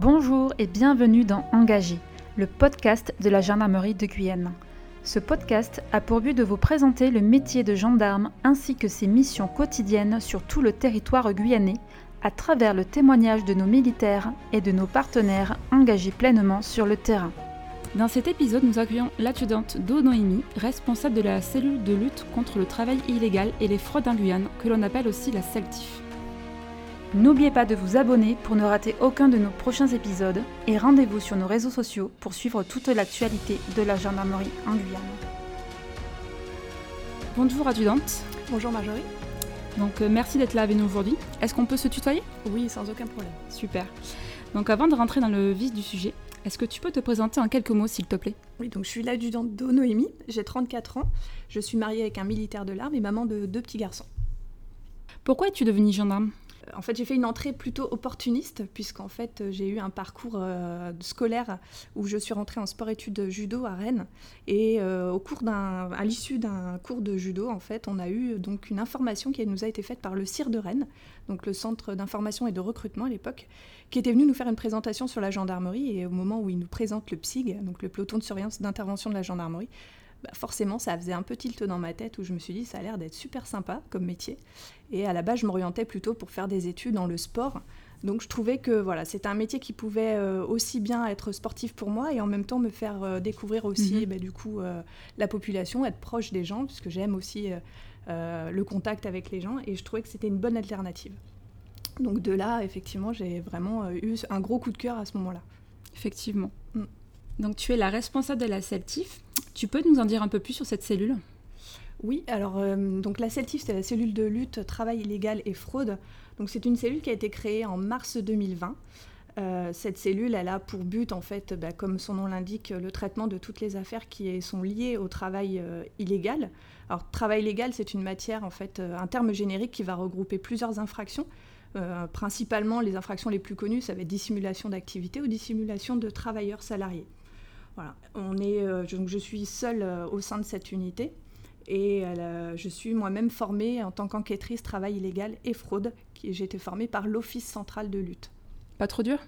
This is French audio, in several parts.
Bonjour et bienvenue dans Engagé, le podcast de la gendarmerie de Guyane. Ce podcast a pour but de vous présenter le métier de gendarme ainsi que ses missions quotidiennes sur tout le territoire guyanais à travers le témoignage de nos militaires et de nos partenaires engagés pleinement sur le terrain. Dans cet épisode, nous accueillons l'adjudante Do responsable de la cellule de lutte contre le travail illégal et les fraudes en Guyane, que l'on appelle aussi la CELTIF. N'oubliez pas de vous abonner pour ne rater aucun de nos prochains épisodes et rendez-vous sur nos réseaux sociaux pour suivre toute l'actualité de la gendarmerie en Guyane. Bonjour adjudante. Bonjour Marjorie. Donc euh, merci d'être là avec nous aujourd'hui. Est-ce qu'on peut se tutoyer? Oui, sans aucun problème. Super. Donc avant de rentrer dans le vif du sujet, est-ce que tu peux te présenter en quelques mots s'il te plaît? Oui, donc je suis l'adjudante de Noémie, j'ai 34 ans, je suis mariée avec un militaire de l'arme et maman de deux petits garçons. Pourquoi es-tu devenue gendarme? En fait, j'ai fait une entrée plutôt opportuniste, puisqu'en fait, j'ai eu un parcours euh, scolaire où je suis rentrée en sport-études judo à Rennes. Et euh, au cours à l'issue d'un cours de judo, en fait, on a eu donc une information qui nous a été faite par le CIR de Rennes, donc le Centre d'information et de recrutement à l'époque, qui était venu nous faire une présentation sur la gendarmerie. Et au moment où il nous présente le PSIG, donc le peloton de surveillance d'intervention de la gendarmerie, bah, forcément, ça faisait un peu tilt dans ma tête où je me suis dit, ça a l'air d'être super sympa comme métier. Et à la base, je m'orientais plutôt pour faire des études dans le sport. Donc je trouvais que voilà, c'était un métier qui pouvait euh, aussi bien être sportif pour moi et en même temps me faire euh, découvrir aussi mhm. bah, du coup euh, la population, être proche des gens, puisque j'aime aussi le contact avec les gens et je trouvais que c'était une bonne alternative. Donc de là, effectivement, j'ai vraiment eu un gros coup de cœur à ce moment-là. Effectivement. Donc tu es la responsable de la CELTIF. Tu peux nous en dire un peu plus sur cette cellule? Oui, alors euh, donc la CELTIF, c'est la cellule de lutte travail illégal et fraude. Donc c'est une cellule qui a été créée en mars 2020. Euh, cette cellule, elle a pour but, en fait, bah, comme son nom l'indique, le traitement de toutes les affaires qui sont liées au travail euh, illégal. Alors, travail illégal, c'est une matière, en fait, un terme générique qui va regrouper plusieurs infractions. principalement, les infractions les plus connues, ça va être dissimulation d'activité ou dissimulation de travailleurs salariés. On est, donc je suis seule au sein de cette unité. Et je suis moi-même formée en tant qu'enquêtrice travail illégal et fraude. J'ai été formée par l'Office central de lutte. Pas trop dur?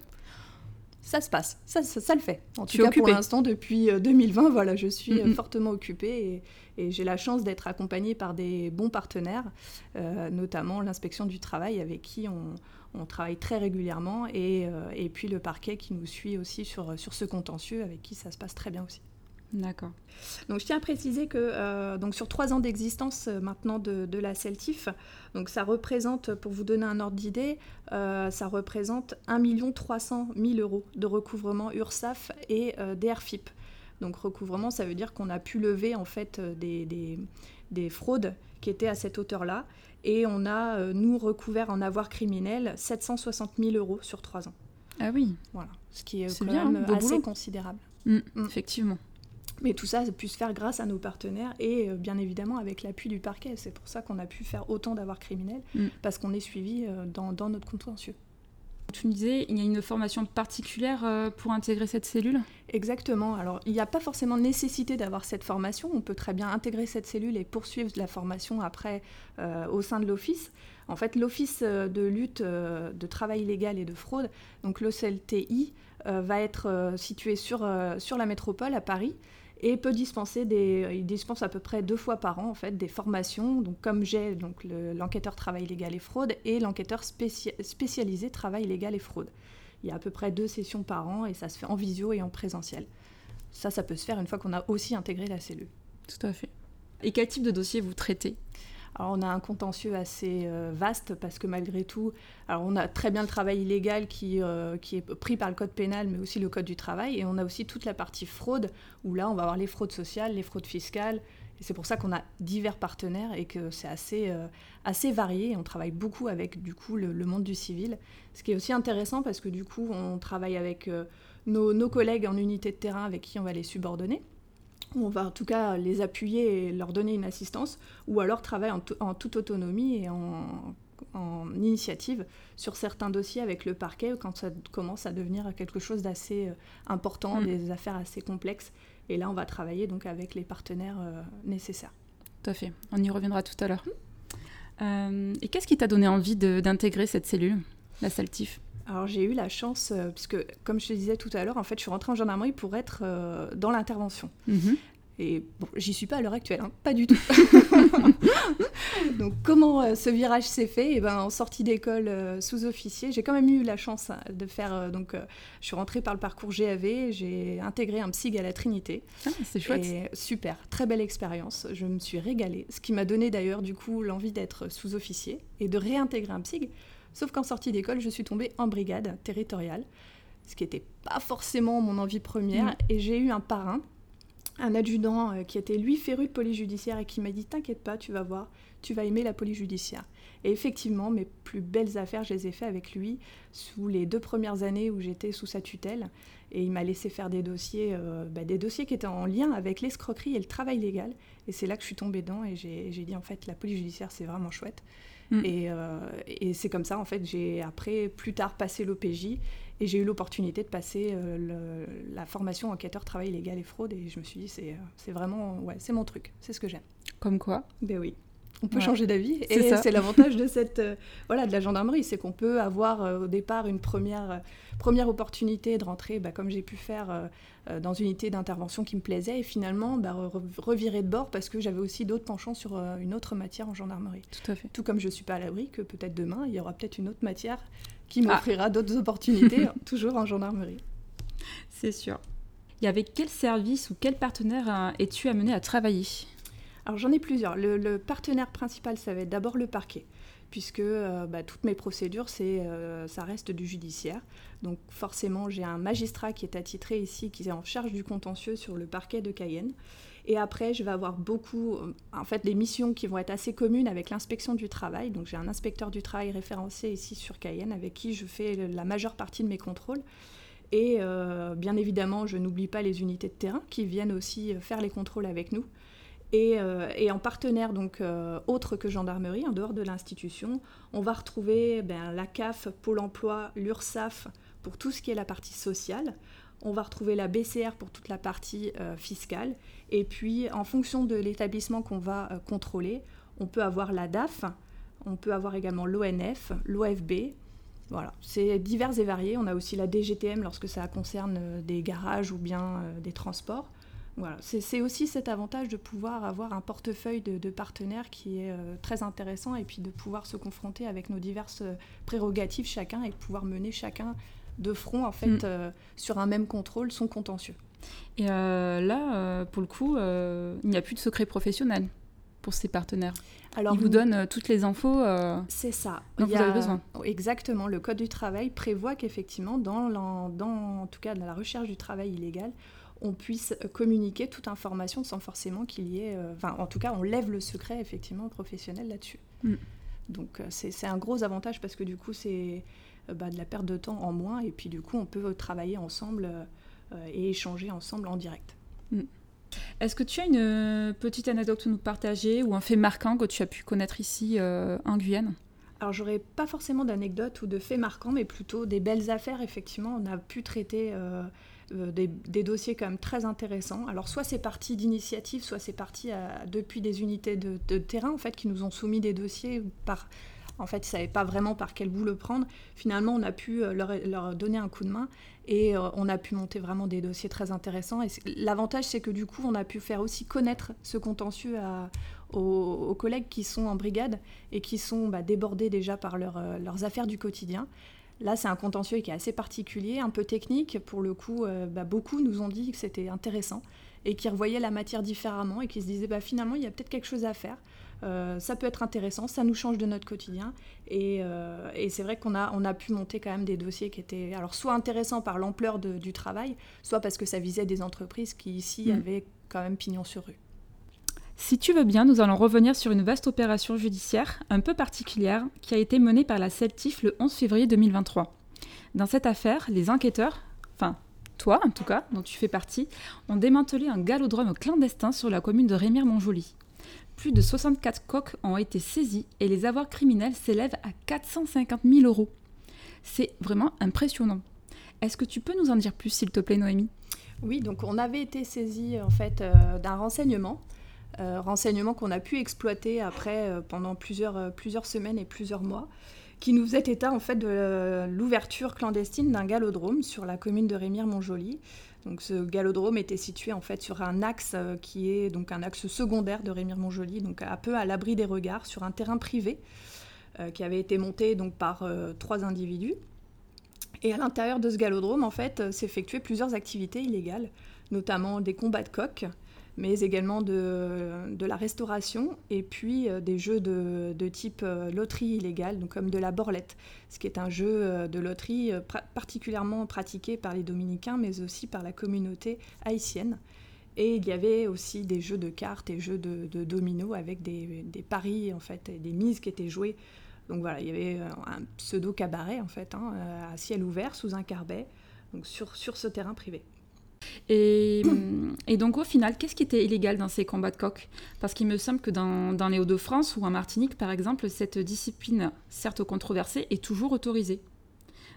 Ça se passe, ça, ça, le fait. En tout cas, pour l'instant, depuis 2020, euh, voilà, je suis euh, fortement occupée et, j'ai la chance d'être accompagnée par des bons partenaires, euh, notamment l'inspection du travail avec qui on, travaille très régulièrement et, et, puis le parquet qui nous suit aussi sur, sur ce contentieux avec qui ça se passe très bien aussi. D'accord. Donc je tiens à préciser que euh, donc sur trois ans d'existence euh, maintenant de, la CELTIF, donc ça représente, pour vous donner un ordre d'idée, euh, ça représente 1 300 000 euros de recouvrement URSAF et DRFIP. Donc recouvrement, ça veut dire qu'on a pu lever en fait des, des, fraudes qui étaient à cette hauteur-là, et on a nous recouvert en avoir criminel 760 000 euros sur trois ans. Ah oui. Voilà, ce qui est, quand même assez considérable. Mm, mm. Effectivement. Mais tout ça a pu se faire grâce à nos partenaires et euh, bien évidemment avec l'appui du parquet. C'est pour ça qu'on a pu faire autant d'avoirs criminels, mm. parce qu'on est suivi euh, dans, notre contentieux. Tu me disais, il y a une formation particulière euh, pour intégrer cette cellule? Exactement. Alors, il n'y a pas forcément nécessité d'avoir cette formation. On peut très bien intégrer cette cellule et poursuivre la formation après au sein de l'Office. En fait, l'Office de lutte de travail illégal et de fraude, donc l'OCLTI, va être situé sur, sur la métropole à Paris et peut dispenser des, il dispense à peu près deux fois par an en fait des formations. Donc comme j'ai donc l'enquêteur travail légal et fraude et l'enquêteur spécialisé travail légal et fraude. Il y a à peu près deux sessions par an et ça se fait en visio et en présentiel. Ça, ça peut se faire une fois qu'on a aussi intégré la cellule. Tout à fait. Et quel type de dossier vous traitez? Alors on a un contentieux assez euh, vaste parce que malgré tout, alors on a très bien le travail illégal qui, euh, qui est pris par le code pénal, mais aussi le code du travail, et on a aussi toute la partie fraude où là on va avoir les fraudes sociales, les fraudes fiscales. Et c'est pour ça qu'on a divers partenaires et que c'est assez, euh, assez varié. On travaille beaucoup avec du coup le, monde du civil, ce qui est aussi intéressant parce que du coup on travaille avec nos, nos collègues en unité de terrain avec qui on va les subordonner on va en tout cas les appuyer et leur donner une assistance, ou alors travailler en, toute autonomie et en, initiative sur certains dossiers avec le parquet quand ça commence à devenir quelque chose d'assez euh, important, mm. des affaires assez complexes. Et là, on va travailler donc avec les partenaires euh, nécessaires. Tout à fait. On y reviendra tout à l'heure. Euh, et qu'est-ce qui t'a donné envie d'intégrer cette cellule, la CELTIF alors j'ai eu la chance, euh, puisque comme je te disais tout à l'heure, en fait, je suis rentrée en gendarmerie pour être euh, dans l'intervention. Mhm. Et bon, j'y suis pas à l'heure actuelle, hein, pas du tout. Donc comment euh, ce virage s'est fait? Et ben en sortie d'école euh, sous-officier, j'ai quand même eu la chance hein, de faire. euh, donc je suis rentrée par le parcours GAV, j'ai intégré un psyg à la Trinité. Ah, c'est chouette. Et super, très belle expérience. Je me suis régalée, ce qui m'a donné d'ailleurs du coup l'envie d'être sous-officier et de réintégrer un psyg. Sauf qu'en sortie d'école, je suis tombée en brigade territoriale, ce qui n'était pas forcément mon envie première. Mm. Et j'ai eu un parrain, un adjudant euh, qui était lui féru de police judiciaire et qui m'a dit T'inquiète pas, tu vas voir, tu vas aimer la police judiciaire. Et effectivement, mes plus belles affaires, je les ai fait avec lui sous les deux premières années où j'étais sous sa tutelle. Et il m'a laissé faire des dossiers, euh, bah, des dossiers qui étaient en lien avec l'escroquerie et le travail légal. Et c'est là que je suis tombée dedans et j'ai dit en fait la police judiciaire c'est vraiment chouette. Mm. Et, euh, et c'est comme ça en fait j'ai après plus tard passé l'OPJ et j'ai eu l'opportunité de passer euh, le- la formation enquêteur travail légal et fraude et je me suis dit c'est euh, c'est vraiment ouais c'est mon truc, c'est ce que j'aime. Comme quoi? Ben oui. On peut Ouais. changer d'avis et c'est l'avantage de cette euh, voilà de la gendarmerie, c'est qu'on peut avoir euh, au départ une première euh, première opportunité de rentrer, bah, comme j'ai pu faire dans une unité d'intervention qui me plaisait et finalement bah, re- revirer de bord parce que j'avais aussi d'autres penchants sur une autre matière en gendarmerie. Tout à fait. Tout comme je suis pas à l'abri que peut-être demain il y aura peut-être une autre matière qui Ah. m'offrira d'autres opportunités toujours en gendarmerie. C'est sûr. Et avec quel service ou quel partenaire es-tu amené à travailler? Alors j'en ai plusieurs. Le, partenaire principal, ça va être d'abord le parquet, puisque euh, bah, toutes mes procédures, euh, ça reste du judiciaire. Donc forcément, j'ai un magistrat qui est attitré ici, qui est en charge du contentieux sur le parquet de Cayenne. Et après, je vais avoir beaucoup, euh, en fait, des missions qui vont être assez communes avec l'inspection du travail. Donc j'ai un inspecteur du travail référencé ici sur Cayenne, avec qui je fais la majeure partie de mes contrôles. Et bien évidemment, je n'oublie pas les unités de terrain qui viennent aussi faire les contrôles avec nous. Et, euh, et en partenaire donc euh, autre que gendarmerie, en dehors de l'institution, on va retrouver ben, la CAF, Pôle Emploi, l'URSSAF pour tout ce qui est la partie sociale. On va retrouver la BCR pour toute la partie euh, fiscale. Et puis, en fonction de l'établissement qu'on va contrôler, on peut avoir la DAF, on peut avoir également l'ONF, l'OFB. Voilà, c'est divers et varié. On a aussi la DGTM lorsque ça concerne des garages ou bien des transports. Voilà, c'est aussi cet avantage de pouvoir avoir un portefeuille de, de partenaires qui est euh, très intéressant et puis de pouvoir se confronter avec nos diverses euh, prérogatives chacun et de pouvoir mener chacun de front en fait Mm. euh, sur un même contrôle son contentieux. Et euh, là, pour le coup, il n'y a plus de secret professionnel pour ces partenaires. Alors Ils vous donnent euh, toutes les infos. euh, C'est ça. dont vous avez besoin. Exactement. Le Code du travail prévoit qu'effectivement, dans, dans, en tout cas dans la recherche du travail illégal, on puisse communiquer toute information sans forcément qu'il y ait... euh, Enfin, en tout cas, on lève le secret, effectivement, professionnel là-dessus. Mm. Donc, euh, c'est un gros avantage parce que du coup, c'est euh, bah, de la perte de temps en moins. Et puis, du coup, on peut travailler ensemble euh, et échanger ensemble en direct. Est-ce que tu as une petite anecdote à nous partager ou un fait marquant que tu as pu connaître ici euh, en Guyane? Alors, j'aurais pas forcément d'anecdotes ou de faits marquants, mais plutôt des belles affaires. Effectivement, on a pu traiter euh, euh, des, dossiers quand même très intéressants. Alors, soit c'est parti d'initiative, soit c'est parti euh, depuis des unités de, terrain, en fait, qui nous ont soumis des dossiers par. En fait, ils ne savaient pas vraiment par quel bout le prendre. Finalement, on a pu euh, leur, donner un coup de main et on a pu monter vraiment des dossiers très intéressants. Et l'avantage, c'est que du coup, on a pu faire aussi connaître ce contentieux aux, collègues qui sont en brigade et qui sont bah, débordés déjà par leur, leurs affaires du quotidien. Là, c'est un contentieux qui est assez particulier, un peu technique. Pour le coup, euh, bah, beaucoup nous ont dit que c'était intéressant et qui revoyaient la matière différemment et qui se disaient bah, finalement, il y a peut-être quelque chose à faire. Euh, ça peut être intéressant, ça nous change de notre quotidien. Et, euh, et c'est vrai qu'on a, on a pu monter quand même des dossiers qui étaient alors soit intéressants par l'ampleur du travail, soit parce que ça visait des entreprises qui ici Mm. avaient quand même pignon sur rue. Si tu veux bien, nous allons revenir sur une vaste opération judiciaire un peu particulière qui a été menée par la CELTIF le 11 février 2023. Dans cette affaire, les enquêteurs, enfin toi en tout cas, dont tu fais partie, ont démantelé un galodrome clandestin sur la commune de Rémire-Montjoly. Plus de 64 coques ont été saisies et les avoirs criminels s'élèvent à 450 000 euros. C'est vraiment impressionnant. Est-ce que tu peux nous en dire plus, s'il te plaît, Noémie? Oui, donc on avait été saisi en fait euh, d'un renseignement, euh, renseignement qu'on a pu exploiter après euh, pendant plusieurs, euh, plusieurs semaines et plusieurs mois, qui nous faisait état en fait de l'ouverture clandestine d'un galodrome sur la commune de Rémire-Montjoly. Donc ce galodrome était situé en fait sur un axe qui est donc un axe secondaire de Rémire-Montjoly, donc un peu à l'abri des regards, sur un terrain privé qui avait été monté donc par trois individus. Et à l'intérieur de ce galodrome, en fait, s'effectuaient plusieurs activités illégales, notamment des combats de coqs, mais également de, de la restauration et puis euh, des jeux de, de type euh, loterie illégale, donc comme de la borlette, ce qui est un jeu euh, de loterie particulièrement pratiqué par les dominicains, mais aussi par la communauté haïtienne. Et il y avait aussi des jeux de cartes et jeux de, de dominos avec des, des, paris en fait, des mises qui étaient jouées. Donc voilà, il y avait un pseudo cabaret en fait, hein, à ciel ouvert sous un carbet, donc sur, sur ce terrain privé. Et, et, donc au final, qu'est-ce qui était illégal dans ces combats de coq Parce qu'il me semble que dans, les Hauts-de-France ou en Martinique, par exemple, cette discipline, certes controversée, est toujours autorisée.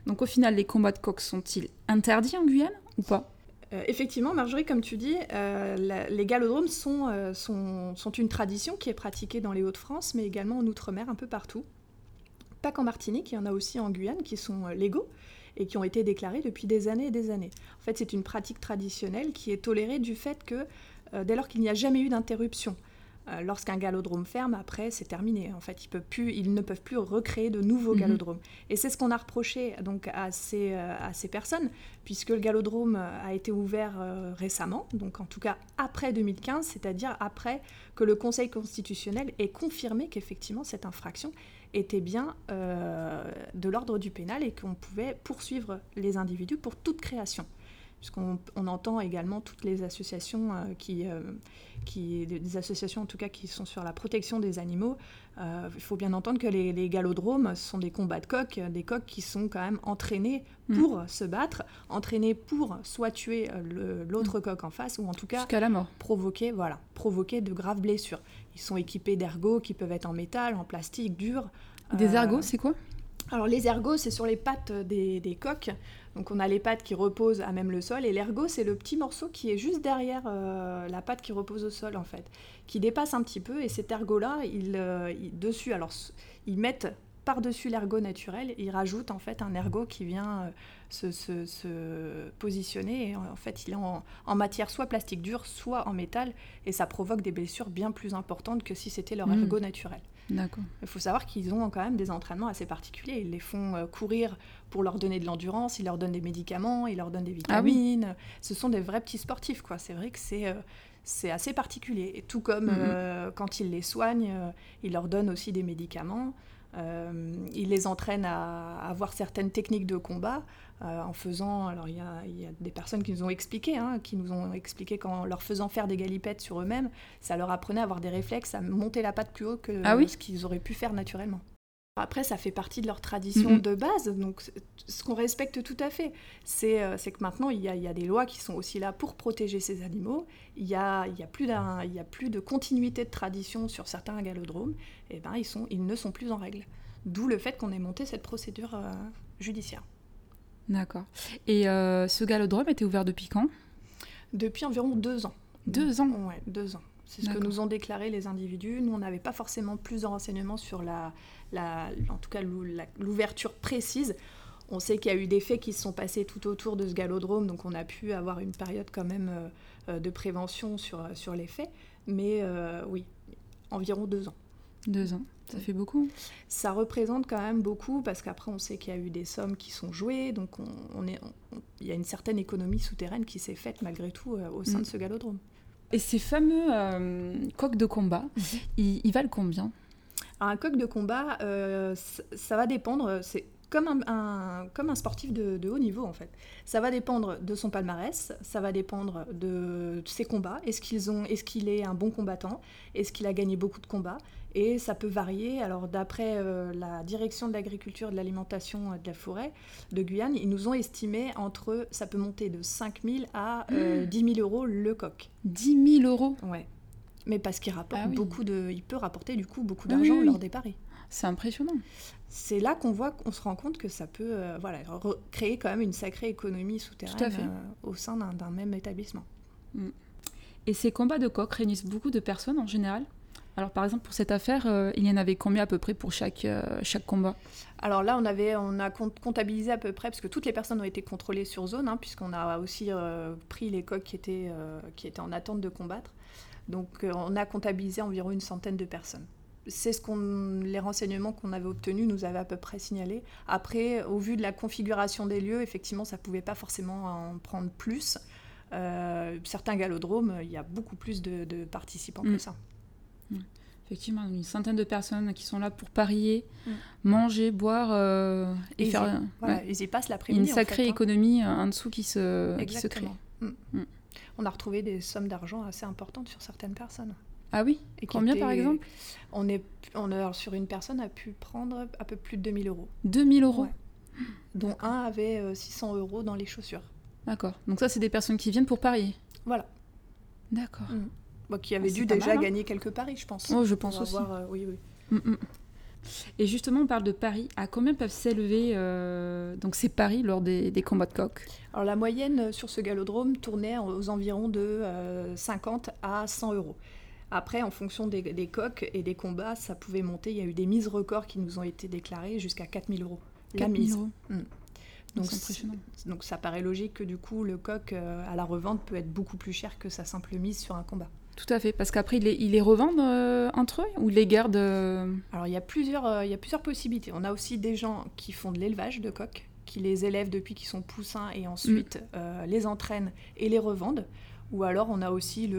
Donc au final, les combats de coq sont-ils interdits en Guyane ou pas? Euh, effectivement, Marjorie, comme tu dis, euh, les galodromes euh, sont, sont, une tradition qui est pratiquée dans les Hauts-de-France, mais également en Outre-mer, un peu partout. Pas qu'en Martinique, il y en a aussi en Guyane qui sont légaux et qui ont été déclarés depuis des années et des années. En fait, c'est une pratique traditionnelle qui est tolérée du fait que euh, dès lors qu'il n'y a jamais eu d'interruption, euh, lorsqu'un galodrome ferme, après, c'est terminé. En fait, ils, peuvent plus, ils, ne peuvent plus recréer de nouveaux mmh. galodromes. Et c'est ce qu'on a reproché donc, à, ces, euh, à ces personnes, puisque le galodrome a été ouvert euh, récemment, donc en tout cas après 2015, c'est-à-dire après que le Conseil constitutionnel ait confirmé qu'effectivement cette infraction était bien euh, de l'ordre du pénal et qu'on pouvait poursuivre les individus pour toute création. Puisqu'on on entend également toutes les associations euh, qui, euh, qui, des associations en tout cas qui sont sur la protection des animaux. Il faut bien entendre que les, les, galodromes sont des combats de coqs, des coqs qui sont quand même entraînés mm. pour mmh. se battre, entraînés pour soit tuer l'autre mmh. coq en face ou en tout cas la mort. provoquer, voilà, provoquer de graves blessures. Ils sont équipés d'ergots qui peuvent être en métal, en plastique, dur. Des ergots, c'est quoi? Alors les ergots, c'est sur les pattes des, des, coqs. Donc on a les pattes qui reposent à même le sol et l'ergot, c'est le petit morceau qui est juste derrière euh, la patte qui repose au sol en fait, qui dépasse un petit peu et cet ergot-là, il, euh, il, dessus, alors ils mettent par-dessus l'ergot naturel, ils rajoutent en fait un ergot qui vient euh, se, se, se, positionner et en fait il est en, en, matière soit plastique dur, soit en métal et ça provoque des blessures bien plus importantes que si c'était leur mmh. ergot naturel. D'accord. Il faut savoir qu'ils ont quand même des entraînements assez particuliers. Ils les font euh, courir pour leur donner de l'endurance, ils leur donnent des médicaments, ils leur donnent des vitamines. Ah oui. Ce sont des vrais petits sportifs, quoi. C'est vrai que c'est euh, c'est assez particulier. Et tout comme mm -hmm. euh, quand ils les soignent, euh, ils leur donnent aussi des médicaments. Euh, ils les entraînent à, à avoir certaines techniques de combat euh, en faisant. Alors, il y, y, a des personnes qui nous ont expliqué, hein, qui nous ont expliqué qu'en leur faisant faire des galipettes sur eux-mêmes, ça leur apprenait à avoir des réflexes, à monter la patte plus haut que ah oui ce qu'ils auraient pu faire naturellement. Après, ça fait partie de leur tradition mmh. de base, donc ce qu'on respecte tout à fait, c'est euh, que maintenant, il y, a, il y, a, des lois qui sont aussi là pour protéger ces animaux. Il n'y a, il y a, plus a plus de continuité de tradition sur certains galodromes, et ben, ils, sont, ils ne sont plus en règle. D'où le fait qu'on ait monté cette procédure euh, judiciaire. D'accord. Et euh, ce galodrome était ouvert depuis quand? Depuis environ deux ans. Deux ans? Ouais, deux ans. C'est ce que nous ont déclaré les individus. Nous, on n'avait pas forcément plus de renseignements sur la, la en tout cas l'ouverture précise. On sait qu'il y a eu des faits qui se sont passés tout autour de ce galodrome, donc on a pu avoir une période quand même euh, de prévention sur, sur les faits. Mais euh, oui, environ deux ans. Deux ans, ça fait beaucoup. Ça représente quand même beaucoup parce qu'après on sait qu'il y a eu des sommes qui sont jouées, donc on, on est, on, il y a une certaine économie souterraine qui s'est faite malgré tout euh, au sein mmh. de ce galodrome. Et ces fameux euh, coqs de combat, mmh. ils, ils, valent combien? Alors, Un coq de combat, euh, ça va dépendre. C'est comme un, un, comme un sportif de, de, haut niveau en fait. Ça va dépendre de son palmarès, ça va dépendre de, de ses combats. Est-ce qu'ils ont, est-ce qu'il est un bon combattant Est-ce qu'il a gagné beaucoup de combats Et ça peut varier. Alors d'après euh, la direction de l'agriculture, de l'alimentation et de la forêt de Guyane, ils nous ont estimé entre, ça peut monter de 5 000 à euh, mmh. 10 000 euros le coq. 10 000 euros? Ouais. Mais parce qu'il rapporte ah oui. beaucoup de, il peut rapporter du coup beaucoup d'argent oui, oui. lors des paris. C'est impressionnant. C'est là qu'on voit, qu'on se rend compte que ça peut euh, voilà, créer quand même une sacrée économie souterraine euh, au sein d'un même établissement. Mm. Et ces combats de coq réunissent beaucoup de personnes en général? Alors par exemple pour cette affaire, euh, il y en avait combien à peu près pour chaque, euh, chaque combat? Alors là on, avait, on a comptabilisé à peu près, parce que toutes les personnes ont été contrôlées sur zone, hein, puisqu'on a aussi euh, pris les coqs qui étaient, qui étaient en attente de combattre. Donc on a comptabilisé environ une centaine de personnes. C'est ce qu'on, les renseignements qu'on avait obtenus nous avaient à peu près signalé. Après, au vu de la configuration des lieux, effectivement, ça ne pouvait pas forcément en prendre plus. certains galodromes, il y a beaucoup plus de, participants que mm. ça. Effectivement, une centaine de personnes qui sont là pour parier, mm. manger, boire euh, et, faire. ils y passent l'après-midi. Une sacrée hein. économie euh, en dessous qui se, qui se crée. On a retrouvé des sommes d'argent assez importantes sur certaines personnes. Ah oui et Combien par exemple? On est, on est, Sur une personne a pu prendre un peu plus de 2000 euros. 2000 euros? Dont un avait 600 euh, euros dans les chaussures. D'accord. Donc ça, c'est des personnes qui viennent pour parier? Voilà. D'accord qui avait ah, dû déjà hein. gagner quelques paris, je pense. Oh, je pense aussi. Euh, oui, oui. Mm, mm. Et justement, on parle de paris. À combien peuvent s'élever euh, donc ces paris lors des, combats de coq? Alors la moyenne euh, sur ce galodrome tournait aux environs de 50 à 100 euros. Après, en fonction des, coqs et des combats, ça pouvait monter. Il y a eu des mises records qui nous ont été déclarées jusqu'à 4000 euros. 4 la mise. Euros. Mm. Donc, impressionnant. donc ça paraît logique que du coup, le coq à la revente peut être beaucoup plus cher que sa simple mise sur un combat. Tout à fait, parce qu'après, ils les, les revendent euh, entre eux ou ils les gardent euh Alors, il y, a plusieurs, euh, il y a plusieurs possibilités. On a aussi des gens qui font de l'élevage de coqs, qui les élèvent depuis qu'ils sont poussins et ensuite mm. les entraînent et les revendent. Ou alors, on a aussi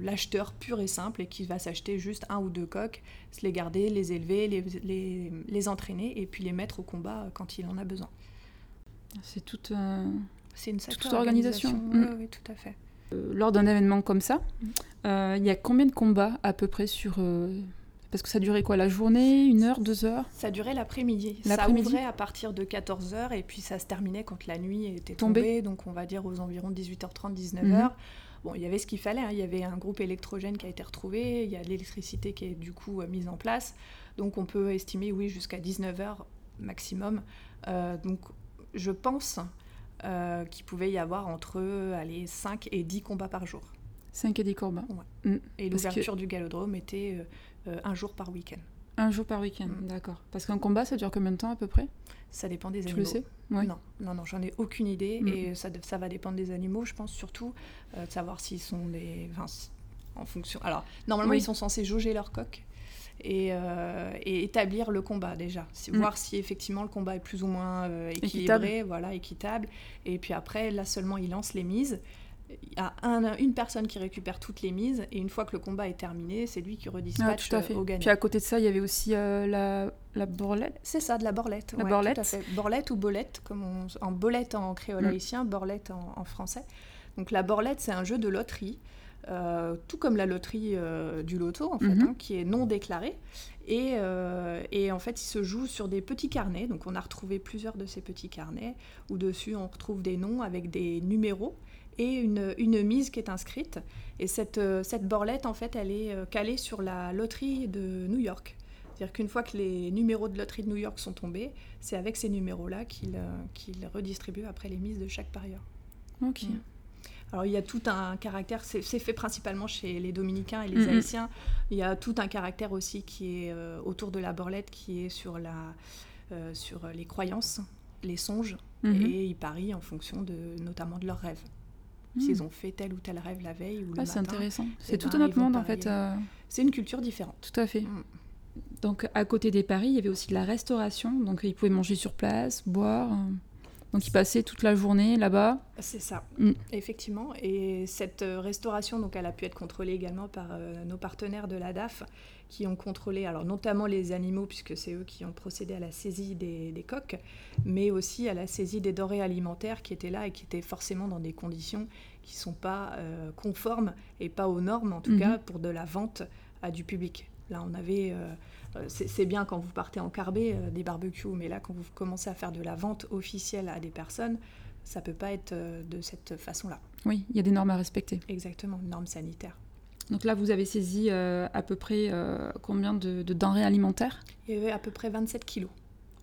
l'acheteur le, pur et simple et qui va s'acheter juste un ou deux coqs, se les garder, les élever, les, les, les, entraîner et puis les mettre au combat quand il en a besoin. C'est toute, C'est une toute organisation. Mm. oui, tout à fait. Euh, lors d'un événement comme ça, euh, il y a combien de combats à peu près sur... Euh, parce que ça durait quoi La journée Une heure Deux heures? Ça durait l'après-midi. Ça ouvrait à partir de 14h et puis ça se terminait quand la nuit était tombée, donc on va dire aux environs 18h30, 19h. Mhm. Bon, il y avait ce qu'il fallait, hein. il y avait un groupe électrogène qui a été retrouvé, il y a l'électricité qui est du coup mise en place, donc on peut estimer, oui, jusqu'à 19h maximum. donc je pense euh, qu'il pouvait y avoir entre allez, 5 et 10 combats par jour. 5 et 10 combats. Mm. Et l'ouverture du galodrome était euh, euh, un jour par week-end. Un jour par week-end, mm. d'accord. Parce qu'un combat, ça dure combien de temps à peu près? Ça dépend des animaux. Tu le sais? Non, non, non, j'en ai aucune idée. Mm. Et ça, ça, va dépendre des animaux, je pense surtout de savoir s'ils sont des. Enfin, en fonction. Alors, normalement, ils sont censés jauger leur Euh, et, établir le combat déjà. Mm. Voir si effectivement le combat est plus ou moins euh, équilibré, équitable. voilà, équitable. Et puis après, là seulement, il lance les mises. Il y a une personne qui récupère toutes les mises et une fois que le combat est terminé, c'est lui qui redispatche ah, au gagnant. Puis à côté de ça, il y avait aussi euh, la, la borlette. C'est ça, de la borlette. La borlette. Borlette ou bolette, comme en bolette en créole mm. haïtien, borlette en, en, français. Donc la borlette, c'est un jeu de loterie euh, tout comme la loterie euh, du loto, en fait, mhm. hein, qui est non déclarée. Euh, et, en fait, il se joue sur des petits carnets. Donc, on a retrouvé plusieurs de ces petits carnets où dessus, on retrouve des noms avec des numéros et une, mise qui est inscrite. Et cette, cette borlette, en fait, elle est calée sur la loterie de New York. C'est-à-dire qu'une fois que les numéros de loterie de New York sont tombés, c'est avec ces numéros-là qu'il redistribue après les mises de chaque parieur. Ok. Mm. Alors il y a tout un caractère, c'est fait principalement chez les Dominicains et les mm-hmm. Haïtiens. Il y a tout un caractère aussi qui est euh, autour de la borlette, qui est sur, la, euh, sur les croyances, les songes, mm-hmm. et ils parient en fonction de, notamment de leurs rêves. Mm. S'ils ont fait tel ou tel rêve la veille ou le ah, C'est intéressant. C'est tout un autre monde en fait. Euh. C'est une culture différente. Tout à fait. Mm. Donc à côté des paris, il y avait aussi de la restauration. Donc ils pouvaient manger sur place, boire. Donc ils passaient toute la journée là-bas. C'est ça, mm. effectivement. Et cette euh, restauration, donc, elle a pu être contrôlée également par euh, nos partenaires de la DAF, qui ont contrôlé, alors notamment les animaux, puisque c'est eux qui ont procédé à la saisie des, coques, mais aussi à la saisie des denrées alimentaires qui étaient là et qui étaient forcément dans des conditions qui ne sont pas euh, conformes et pas aux normes, en tout mm-hmm. cas, pour de la vente à du public. Là, on avait euh, c'est bien quand vous partez en carbé euh, des barbecues, mais là, quand vous commencez à faire de la vente officielle à des personnes, ça peut pas être euh, de cette façon-là. Oui, il y a des normes à respecter. Exactement, normes sanitaires. Donc là, vous avez saisi à peu près combien de, denrées alimentaires? Il y avait à peu près 27 kilos.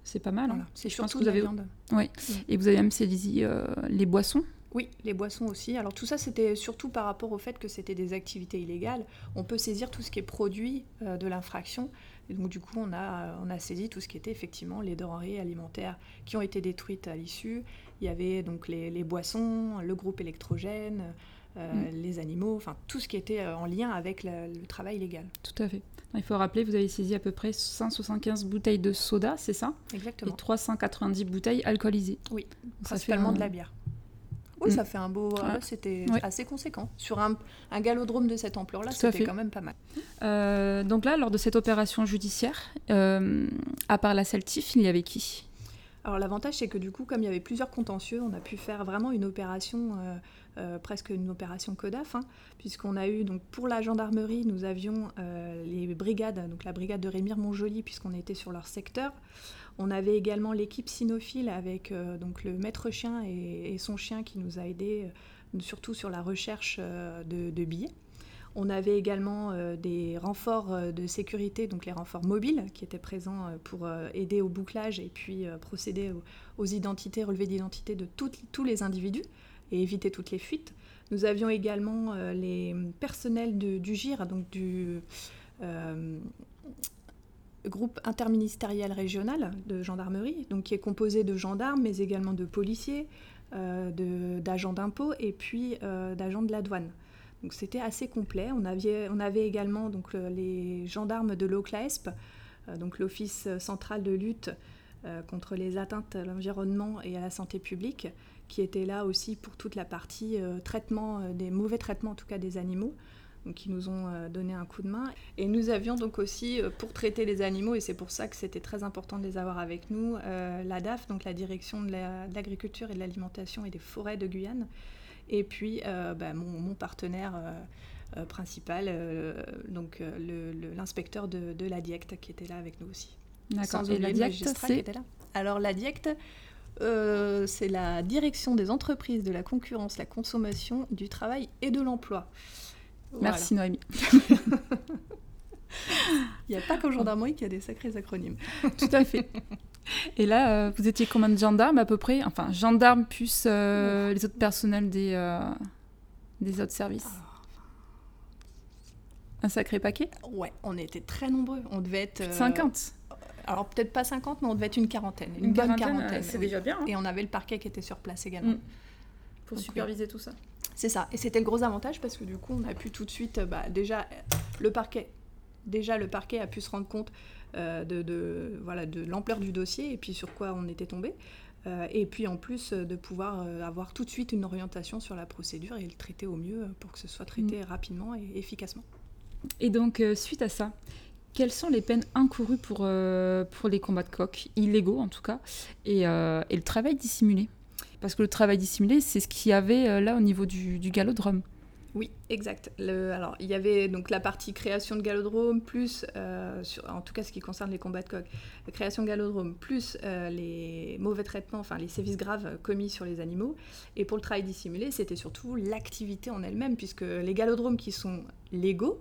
C'est pas mal. Hein. C'est surtout que vous avez... viande. Oui. Mm. Et vous avez même saisi les boissons? Oui, les boissons aussi. Alors tout ça, c'était surtout par rapport au fait que c'était des activités illégales. On peut saisir tout ce qui est produit de l'infraction. Et donc du coup, on a, on a saisi tout ce qui était effectivement les denrées alimentaires qui ont été détruites à l'issue. Il y avait donc les, boissons, le groupe électrogène, euh, mm. les animaux, enfin tout ce qui était euh, en lien avec le travail illégal. Tout à fait. Il faut rappeler, vous avez saisi à peu près 175 bouteilles de soda, c'est ça? Exactement. Et 390 bouteilles alcoolisées. Oui, principalement de la bière. Oui, ça mm. fait un beau. c'était assez conséquent. Sur un, un galodrome de cette ampleur-là, c'était quand même pas mal. Euh, donc là, lors de cette opération judiciaire, euh, à part la Celtif, il y avait qui? Alors l'avantage c'est que du coup comme il y avait plusieurs contentieux, on a pu faire vraiment une opération, euh, presque une opération CODAF, hein, puisqu'on a eu donc pour la gendarmerie nous avions les brigades, donc la brigade de Rémire Montjoly puisqu'on était sur leur secteur. On avait également l'équipe cynophile avec euh, donc le maître chien et, son chien qui nous a aidés euh, surtout sur la recherche euh, de, billets. On avait également des renforts de sécurité, donc les renforts mobiles, qui étaient présents pour aider au bouclage et puis procéder aux, identités, relevés d'identité de tous les individus et éviter toutes les fuites. Nous avions également les personnels du GIR, donc du groupe interministériel régional de gendarmerie, donc qui est composé de gendarmes, mais également de policiers, euh, d'agents d'impôts et puis euh, d'agents de la douane. Donc c'était assez complet. On avait, également donc, les gendarmes de l'OCLAESP, euh, donc l'Office central de lutte contre les atteintes à l'environnement et à la santé publique, qui était là aussi pour toute la partie traitement, des mauvais traitements en tout cas des animaux qui nous ont euh, donné un coup de main. Et nous avions donc aussi, euh, pour traiter les animaux, et c'est pour ça que c'était très important de les avoir avec nous, euh, la DAF, donc la Direction de l'Agriculture et de l'Alimentation et des Forêts de Guyane, et puis bah, mon, partenaire principal, donc l'inspecteur de, de, la DIECT, qui était là avec nous aussi. D'accord, et la DIECT, c'est Alors la DIECT, c'est la direction des entreprises de la concurrence, la consommation, du travail et de l'emploi. Merci Noémie. Il n'y a pas qu'en gendarmerie qu'il y a des sacrés acronymes. Tout à fait. Et là, euh, vous étiez combien de gendarmes à peu près Enfin, gendarmes plus euh, les autres personnels des, euh, des autres services Un sacré paquet? Ouais, on était très nombreux. On devait être. 50 Alors peut-être pas 50, mais on devait être une quarantaine. Une, bonne quarantaine. C'est déjà bien. Hein. Et on avait le parquet qui était sur place également. Mm. Pour superviser tout ça. C'est ça. Et c'était le gros avantage parce que du coup, on a pu tout de suite, bah, déjà, le parquet, déjà le parquet a pu se rendre compte euh, de, voilà, de l'ampleur du dossier et puis sur quoi on était tombé. Euh, et puis en plus euh, de pouvoir avoir tout de suite une orientation sur la procédure et le traiter au mieux pour que ce soit traité mm. rapidement et efficacement. Et donc, suite à ça, quelles sont les peines encourues pour, pour les combats de coq, illégaux en tout cas, et, et le travail dissimulé? Parce que le travail dissimulé, c'est ce qu'il y avait euh, là au niveau du, galodrome. Oui, exact. alors, il y avait donc la partie création de galodrome, plus, euh, en tout cas ce qui concerne les combats de coq, création de galodrome, plus euh, les mauvais traitements, enfin les sévices graves commis sur les animaux. Et pour le travail dissimulé, c'était surtout l'activité en elle-même, puisque les galodromes qui sont légaux,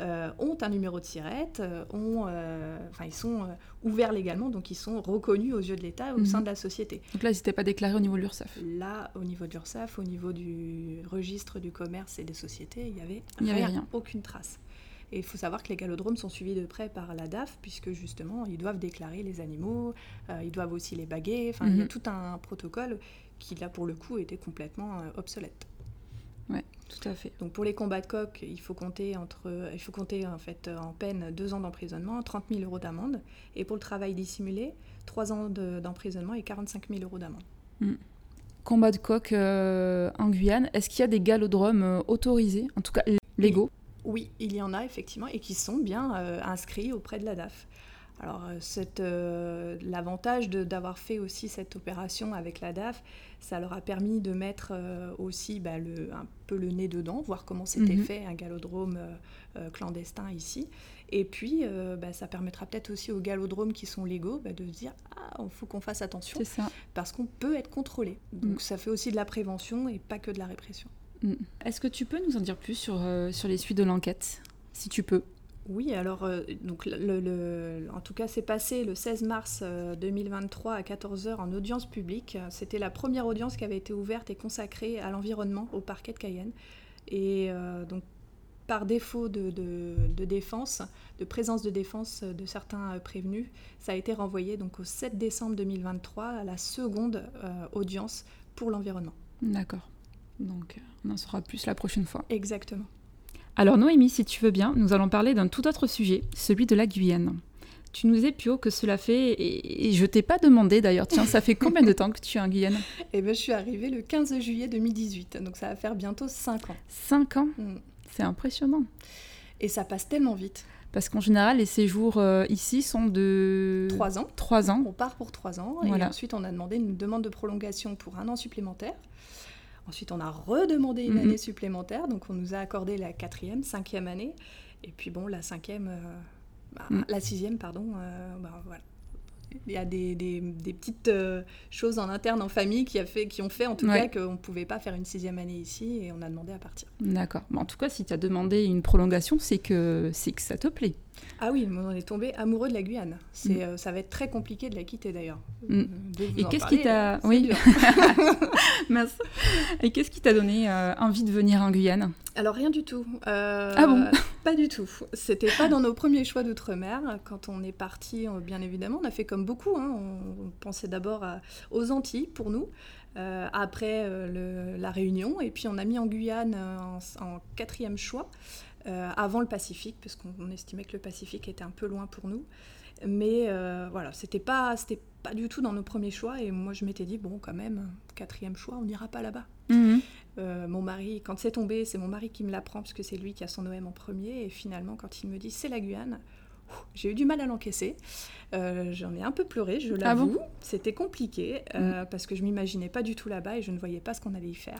euh, ont un numéro de SIRET, euh, ont, euh, enfin, ils sont ouverts légalement, donc ils sont reconnus aux yeux de l'État au sein mhm. de la société. Donc là, ils n'étaient pas déclarés au niveau de l'URSSAF Là, au niveau de l'URSSAF, au niveau du registre du commerce et des sociétés, il n'y avait, il avait rien, aucune trace. Et il faut savoir que les galodromes sont suivis de près par la DAF, puisque justement, ils doivent déclarer les animaux, ils doivent aussi les baguer. Enfin, il y a mhm. tout un protocole qui, là, pour le coup, était complètement obsolète. Ouais, tout à fait. Donc pour les combats de coq, il faut compter entre, il faut compter en fait en peine deux ans d'emprisonnement, 30 000 euros d'amende, et pour le travail dissimulé, trois ans d'emprisonnement et 45 000 euros d'amende. Hmm. Combat de coq euh, en Guyane, est-ce qu'il y a des galodromes euh, autorisés, en tout cas légaux? Oui. il y en a effectivement, et qui sont bien euh, inscrits auprès de la DAF. Alors, euh, euh, l'avantage d'avoir fait aussi cette opération avec la DAF, ça leur a permis de mettre euh, aussi bah, un peu le nez dedans, voir comment c'était mhm. fait un galodrome clandestin ici. Et puis, bah, ça permettra peut-être aussi aux galodromes qui sont légaux bah, de se dire Ah, il faut qu'on fasse attention, parce qu'on peut être contrôlé. Donc, mm. ça fait aussi de la prévention et pas que de la répression. Mm. Est-ce que tu peux nous en dire plus sur, sur les suites de l'enquête, si tu peux Oui, alors, donc, le, en tout cas, c'est passé le 16 mars 2023 à 14h en audience publique. C'était la première audience qui avait été ouverte et consacrée à l'environnement au parquet de Cayenne. Et donc, par défaut de, défense, de présence de défense de certains prévenus, ça a été renvoyé donc au 7 décembre 2023 à la seconde euh, audience pour l'environnement. D'accord. Donc on en saura plus la prochaine fois. Exactement. Alors Noémie, si tu veux bien, nous allons parler d'un tout autre sujet, celui de la Guyane. Tu nous Pio, que cela fait, et, je t'ai pas demandé d'ailleurs, tiens, ça fait combien de temps que tu es en Guyane Eh bien, je suis arrivée le 15 juillet 2018, donc ça va faire bientôt 5 ans. 5 ans? Mm. C'est impressionnant. Et ça passe tellement vite. Parce qu'en général, les séjours euh, ici sont de... Trois ans. Trois ans. On part pour trois ans. Et ensuite, on a demandé une demande de prolongation pour un an supplémentaire. Ensuite, on a redemandé une mhm. année supplémentaire. Donc, on nous a accordé la quatrième, cinquième année. Et puis, bon, la cinquième... Euh, bah, mm. La sixième, pardon. Euh, bah, voilà il y a des, des, petites euh, choses en interne en famille qui, a fait, qui ont fait en tout cas qu'on ne pouvait pas faire une sixième année ici et on a demandé à partir. D'accord. en tout cas, si tu as demandé une prolongation, c'est que, que ça te plaît. Ah oui, on est tombé amoureux de la Guyane. C'est, mm. euh, ça va être très compliqué de la quitter d'ailleurs. Mm. Euh, et qu'est-ce qui t'a, oui, Et qu'est-ce qui t'a donné envie de venir en Guyane? Alors rien du tout. ah bon? Pas du tout. C'était pas dans nos premiers choix d'outre-mer. Quand on est parti, bien évidemment, on a fait comme beaucoup. Hein. On, pensait d'abord aux Antilles pour nous. Euh, après euh, la Réunion, et puis on a mis en Guyane euh, en, quatrième choix, avant le Pacifique, parce qu'on estimait que le Pacifique était un peu loin pour nous. Mais voilà, c'était pas, c'était pas du tout dans nos premiers choix, et moi je m'étais dit, bon, quand même, quatrième choix, on n'ira pas là-bas. Mhm. mon mari, quand c'est tombé, c'est mon mari qui me l'apprend, parce que c'est lui qui a son OM en premier, et finalement, quand il me dit, c'est la Guyane, j'ai eu du mal à l'encaisser. Euh, j'en ai un peu pleuré, je ah l'avoue. C'était compliqué euh, mm. parce que je m'imaginais pas du tout là-bas et je ne voyais pas ce qu'on allait y faire.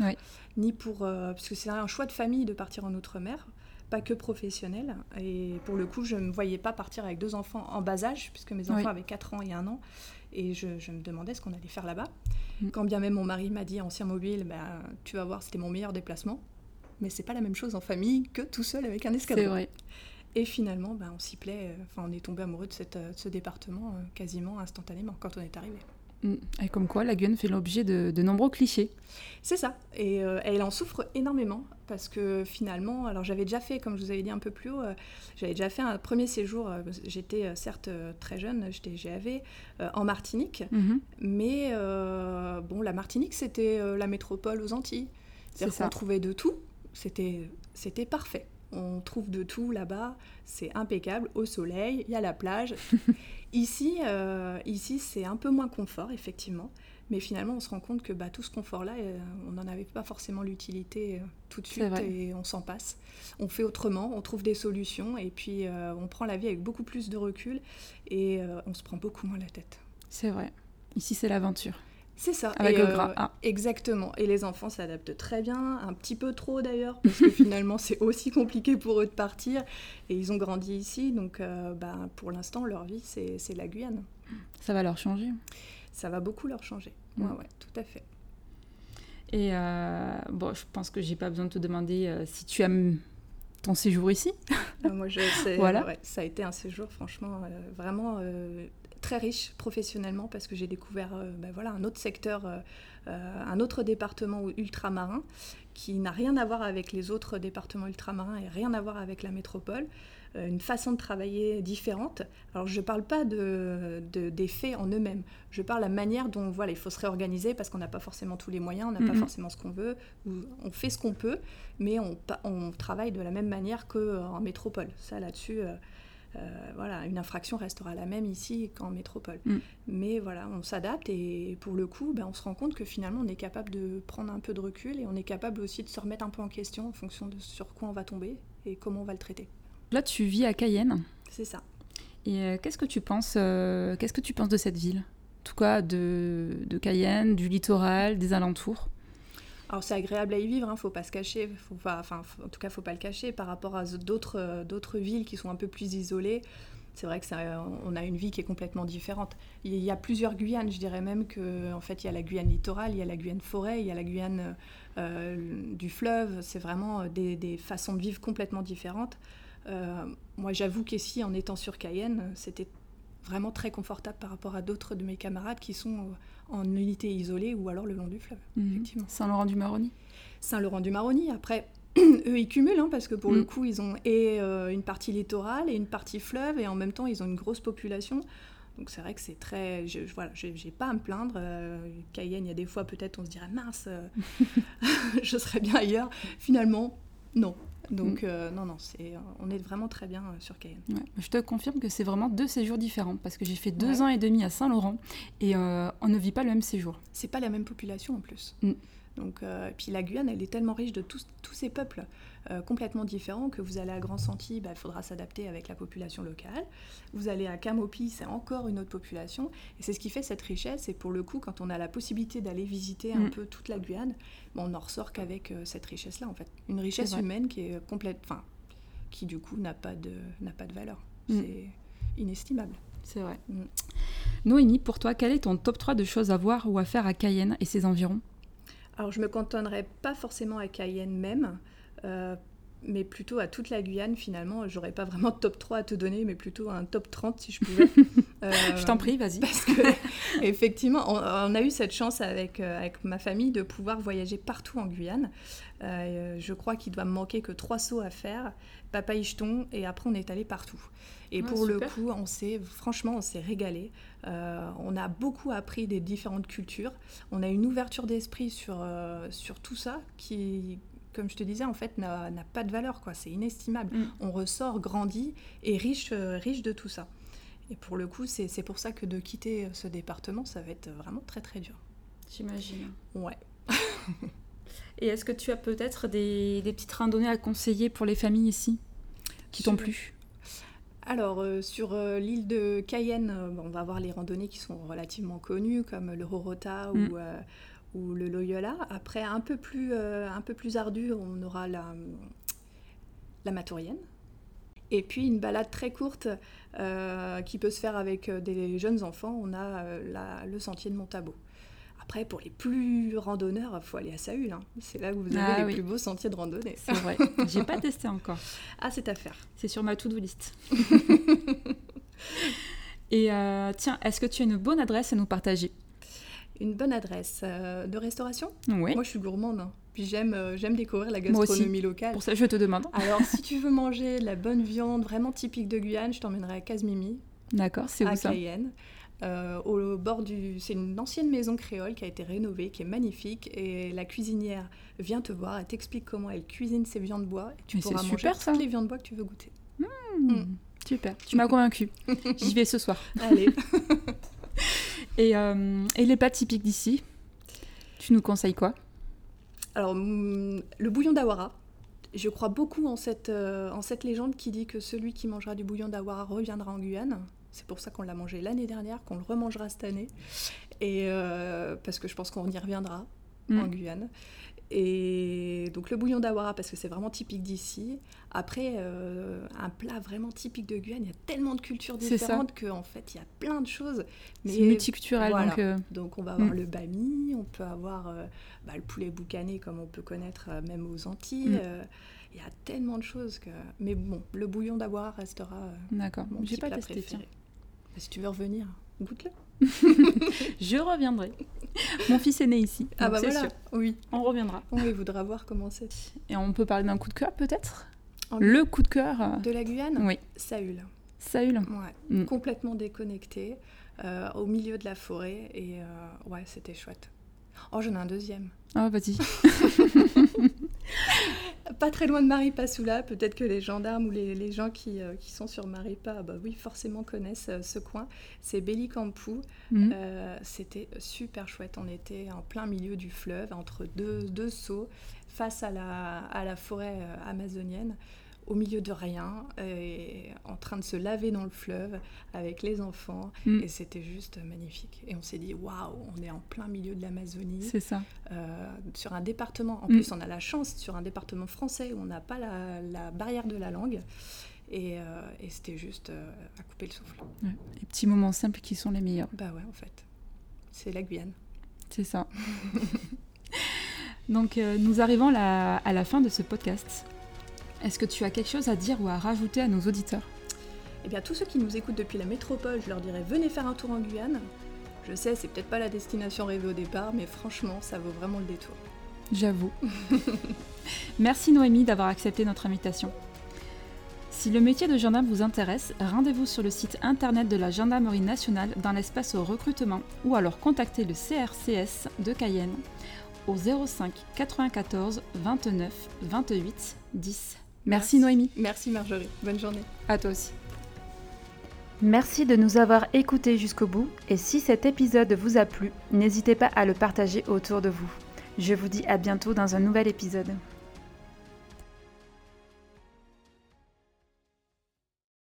Ni pour. Euh, parce que c'est un choix de famille de partir en Outre-mer, pas que professionnel. Et pour le coup, je ne me voyais pas partir avec deux enfants en bas âge, puisque mes enfants avaient 4 ans et 1 an. Et je, me demandais ce qu'on allait faire là-bas. Mm. Quand bien même mon mari m'a dit ancien mobile, ben, tu vas voir, c'était mon meilleur déplacement. Mais c'est pas la même chose en famille que tout seul avec un escadron. C'est vrai. Et finalement, ben, on s'y plaît. Enfin, on est tombé amoureux de, cette, euh, ce département euh, quasiment instantanément quand on est arrivé. Et comme quoi, la Guyane fait l'objet de, nombreux clichés. C'est ça. Et elle en souffre énormément parce que finalement, alors j'avais déjà fait, comme je vous avais dit un peu plus haut, j'avais déjà fait un premier séjour. j'étais certes très jeune, j'étais GAV en Martinique, mm-hmm. mais bon, la Martinique c'était la métropole aux Antilles. C'est-à-dire qu'on trouvait de tout. C'était c'était parfait. On trouve de tout là-bas, c'est impeccable, au soleil, il y a la plage. ici, euh, ici c'est un peu moins confort, effectivement, mais finalement, on se rend compte que bah, tout ce confort-là, euh, on n'en avait pas forcément l'utilité euh, tout de suite et on s'en passe. On fait autrement, on trouve des solutions et puis on prend la vie avec beaucoup plus de recul et on se prend beaucoup moins la tête. C'est vrai. Ici, c'est l'aventure. C'est ça. Avec le gras. Ah. Exactement. Et les enfants s'adaptent très bien, un petit peu trop d'ailleurs, parce que finalement c'est aussi compliqué pour eux de partir. Et ils ont grandi ici, donc euh, bah, pour l'instant leur vie c'est la Guyane. Ça va leur changer? Ça va beaucoup leur changer. Ouais, ouais, tout à fait. Et euh, bon, je pense que j'ai pas besoin de te demander euh, si tu aimes ton séjour ici. Ah, moi, je sais. voilà. ça a été un séjour, franchement, vraiment très riche professionnellement parce que j'ai découvert euh, ben voilà, un autre secteur, euh, euh, un autre département ultramarin qui n'a rien à voir avec les autres départements ultramarins et rien à voir avec la métropole une façon de travailler différente. Alors je ne parle pas de, des faits en eux-mêmes, je parle de la manière dont voilà, il faut se réorganiser parce qu'on n'a pas forcément tous les moyens, on n'a pas forcément ce qu'on veut, on fait ce qu'on peut, mais on, on, travaille de la même manière qu'en métropole. Ça là-dessus, euh, voilà, une infraction restera la même ici qu'en métropole. Mm. Mais voilà, on s'adapte et pour le coup, ben, on se rend compte que finalement, on est capable de prendre un peu de recul et on est capable aussi de se remettre un peu en question en fonction de sur quoi on va tomber et comment on va le traiter. Là, tu vis à Cayenne. C'est ça. Et euh, qu'est-ce que tu penses euh, Qu'est-ce que tu penses de cette ville? En tout cas, de, de Cayenne, du littoral, des alentours alors c'est agréable à y vivre, hein, faut pas se cacher, enfin en tout cas faut pas le cacher par rapport à d'autres euh, d'autres villes qui sont un peu plus isolées. C'est vrai que on a une vie qui est complètement différente. Il y a plusieurs Guyanes, je dirais même que fait il y a la Guyane littorale, il y a la Guyane forêt, il y a la Guyane euh, du fleuve. C'est vraiment des, des, façons de vivre complètement différentes. Euh, moi, j'avoue qu'ici, en étant sur Cayenne, c'était vraiment très confortable par rapport à d'autres de mes camarades qui sont en unité isolée ou alors le long du fleuve, Mhm. Saint-Laurent-du-Maroni. Saint-Laurent-du-Maroni, après, eux, ils cumulent, hein, parce que pour le Mm. coup, ils ont et euh, une partie littorale et une partie fleuve, et en même temps, ils ont une grosse population. Donc c'est vrai que c'est très... Je, je- voilà, j'ai pas à me plaindre. Euh, Cayenne, il y a des fois, peut-être, on se dirait, mince, euh, je serais bien ailleurs. Finalement, non. Donc, euh, non, non, c'est, on est vraiment très bien euh, sur Cayenne. Ouais, Je te confirme que c'est vraiment deux séjours différents parce que j'ai fait deux Ouais. ans et demi à Saint-Laurent et euh, on ne vit pas le même séjour. c'est pas la même population en plus. Mm. Donc, et puis la Guyane, elle est tellement riche de tous, tous ces peuples euh, complètement différents que vous allez à Grand Senti, bah, il faudra s'adapter avec la population locale. Vous allez à Camopi, c'est encore une autre population. Et c'est ce qui fait cette richesse. Et pour le coup, quand on a la possibilité d'aller visiter un Mm. peu toute la Guyane, bah, on n'en ressort qu'avec euh, cette richesse-là, en fait. Une richesse humaine qui est complète, enfin, qui du coup n'a pas de, pas de valeur. Mm. C'est inestimable. C'est vrai. Mm. Noémie, pour toi, quel est ton top 3 de choses à voir ou à faire à Cayenne et ses environs? Alors, je me cantonnerai pas forcément à Cayenne même, euh, mais plutôt à toute la Guyane finalement. J'aurais pas vraiment de top 3 à te donner, mais plutôt un top 30 si je pouvais. Euh, Je t'en prie, vas-y. Parce que, effectivement, on, on a eu cette chance avec, euh, avec ma famille de pouvoir voyager partout en Guyane. Euh, je crois qu'il doit me manquer que trois sauts à faire, Papa Icheton, et après on est allé partout. Et Ah, pour le coup, on s'est, franchement, on s'est régalé. Euh, on a beaucoup appris des différentes cultures. On a une ouverture d'esprit sur, euh, sur tout ça qui, comme je te disais, en fait, n'a pas de valeur. quoi. C'est inestimable. Mm. On ressort grandi et riche, euh, riche de tout ça. Et pour le coup, c'est pour ça que de quitter ce département, ça va être vraiment très très dur. J'imagine. Ouais. Et est-ce que tu as peut-être des, des petites randonnées à conseiller pour les familles ici qui t'ont plu? Alors, euh, sur euh, l'île de Cayenne, euh, on va voir les randonnées qui sont relativement connues, comme le Rorota Mm. ou, euh, ou le Loyola. Après, un peu plus, euh, un peu plus ardu, on aura la, la Maturienne. Et puis, une balade très courte euh, qui peut se faire avec euh, des jeunes enfants, on a euh, la- le sentier de Montabo. Après, pour les plus randonneurs, il faut aller à Saül. hein. C'est là où vous avez Ah les oui. plus beaux sentiers de randonnée. C'est vrai. J'ai pas testé encore. Ah, c'est à faire. C'est sur ma to-do list. Et euh, tiens, est-ce que tu as une bonne adresse à nous partager? Une bonne adresse euh, de restauration Oui. Moi, je suis gourmande. hein. Puis j'aime euh, j'aime découvrir la Moi aussi. gastronomie locale. Pour ça, je te demande. Alors, si tu veux manger de la bonne viande vraiment typique de Guyane, je t'emmènerai à Casmimi, D'accord, c'est à où ça Cayenne. Euh, au bord du. C'est une ancienne maison créole qui a été rénovée, qui est magnifique. Et la cuisinière vient te voir, elle t'explique comment elle cuisine ses viandes bois. Et tu Mais pourras manger super, ça. toutes les viandes bois que tu veux goûter. Hmm, Super, tu m'as convaincu. J'y vais ce soir. Allez. Et, euh, et les plats typiques d'ici Tu nous conseilles quoi? Alors, hum, le bouillon d'Awara. Je crois beaucoup en cette, euh, en cette légende qui dit que celui qui mangera du bouillon d'Awara reviendra en Guyane. C'est pour ça qu'on l'a mangé l'année dernière, qu'on le remangera cette année. Et euh, parce que je pense qu'on y reviendra Mm. en Guyane. Et donc le bouillon d'Awara, parce que c'est vraiment typique d'ici. Après, euh, un plat vraiment typique de Guyane, il y a tellement de cultures différentes qu'en fait, il y a plein de choses. C'est multiculturel, voilà. donc euh, Donc on va avoir Mm. le bami, on peut avoir euh, bah, le poulet boucané comme on peut connaître euh, même aux Antilles. Mm. euh, Il y a tellement de choses que... Mais bon, le bouillon d'Awara restera euh, d'accord. J'ai pas plat testé. préféré. Bah, si tu veux revenir, goûte-le. Je reviendrai. Mon fils est né ici, Ah bah voilà, sûr. oui. On reviendra. Oui, il voudra voir comment c'est. Et on peut parler d'un coup de cœur peut-être Le coup de cœur. euh, De la Guyane Oui, Saül. Saül. Ouais. Mm. Complètement déconnecté, euh, au milieu de la forêt. Et euh, ouais, c'était chouette. Oh, j'en ai un deuxième. Ah, vas-y. Pas très loin de Maripasoula, peut-être que les gendarmes ou les, les gens qui, euh, qui sont sur Maripa, bah oui, forcément connaissent euh, ce coin. C'est Bellicampou. Mhm. Euh, C'était super chouette. On était en plein milieu du fleuve, entre deux, deux seaux, face à la, à la forêt amazonienne, au milieu de rien, et en train de se laver dans le fleuve avec les enfants. Mm. Et c'était juste magnifique. Et on s'est dit, waouh, on est en plein milieu de l'Amazonie. C'est ça. Euh, sur un département, en Mm. plus on a la chance, sur un département français où on n'a pas la, la barrière de la langue. Et, euh, et c'était juste euh, à couper le souffle. Ouais. Les petits moments simples qui sont les meilleurs. Bah ouais, en fait. C'est la Guyane. C'est ça. Donc, euh, nous arrivons la- à la fin de ce podcast. Est-ce que tu as quelque chose à dire ou à rajouter à nos auditeurs? Eh bien, tous ceux qui nous écoutent depuis la métropole, je leur dirais venez faire un tour en Guyane. Je sais, c'est peut-être pas la destination rêvée au départ, mais franchement, ça vaut vraiment le détour. J'avoue. Merci Noémie d'avoir accepté notre invitation. Si le métier de gendarme vous intéresse, rendez-vous sur le site internet de la Gendarmerie nationale dans l'espace au recrutement ou alors contactez le CRCS de Cayenne au 05 94 29 28 10. Merci, Noémie. Merci Marjorie. Bonne journée. À toi aussi. Merci de nous avoir écoutés jusqu'au bout et si cet épisode vous a plu, n'hésitez pas à le partager autour de vous. Je vous dis à bientôt dans un nouvel épisode.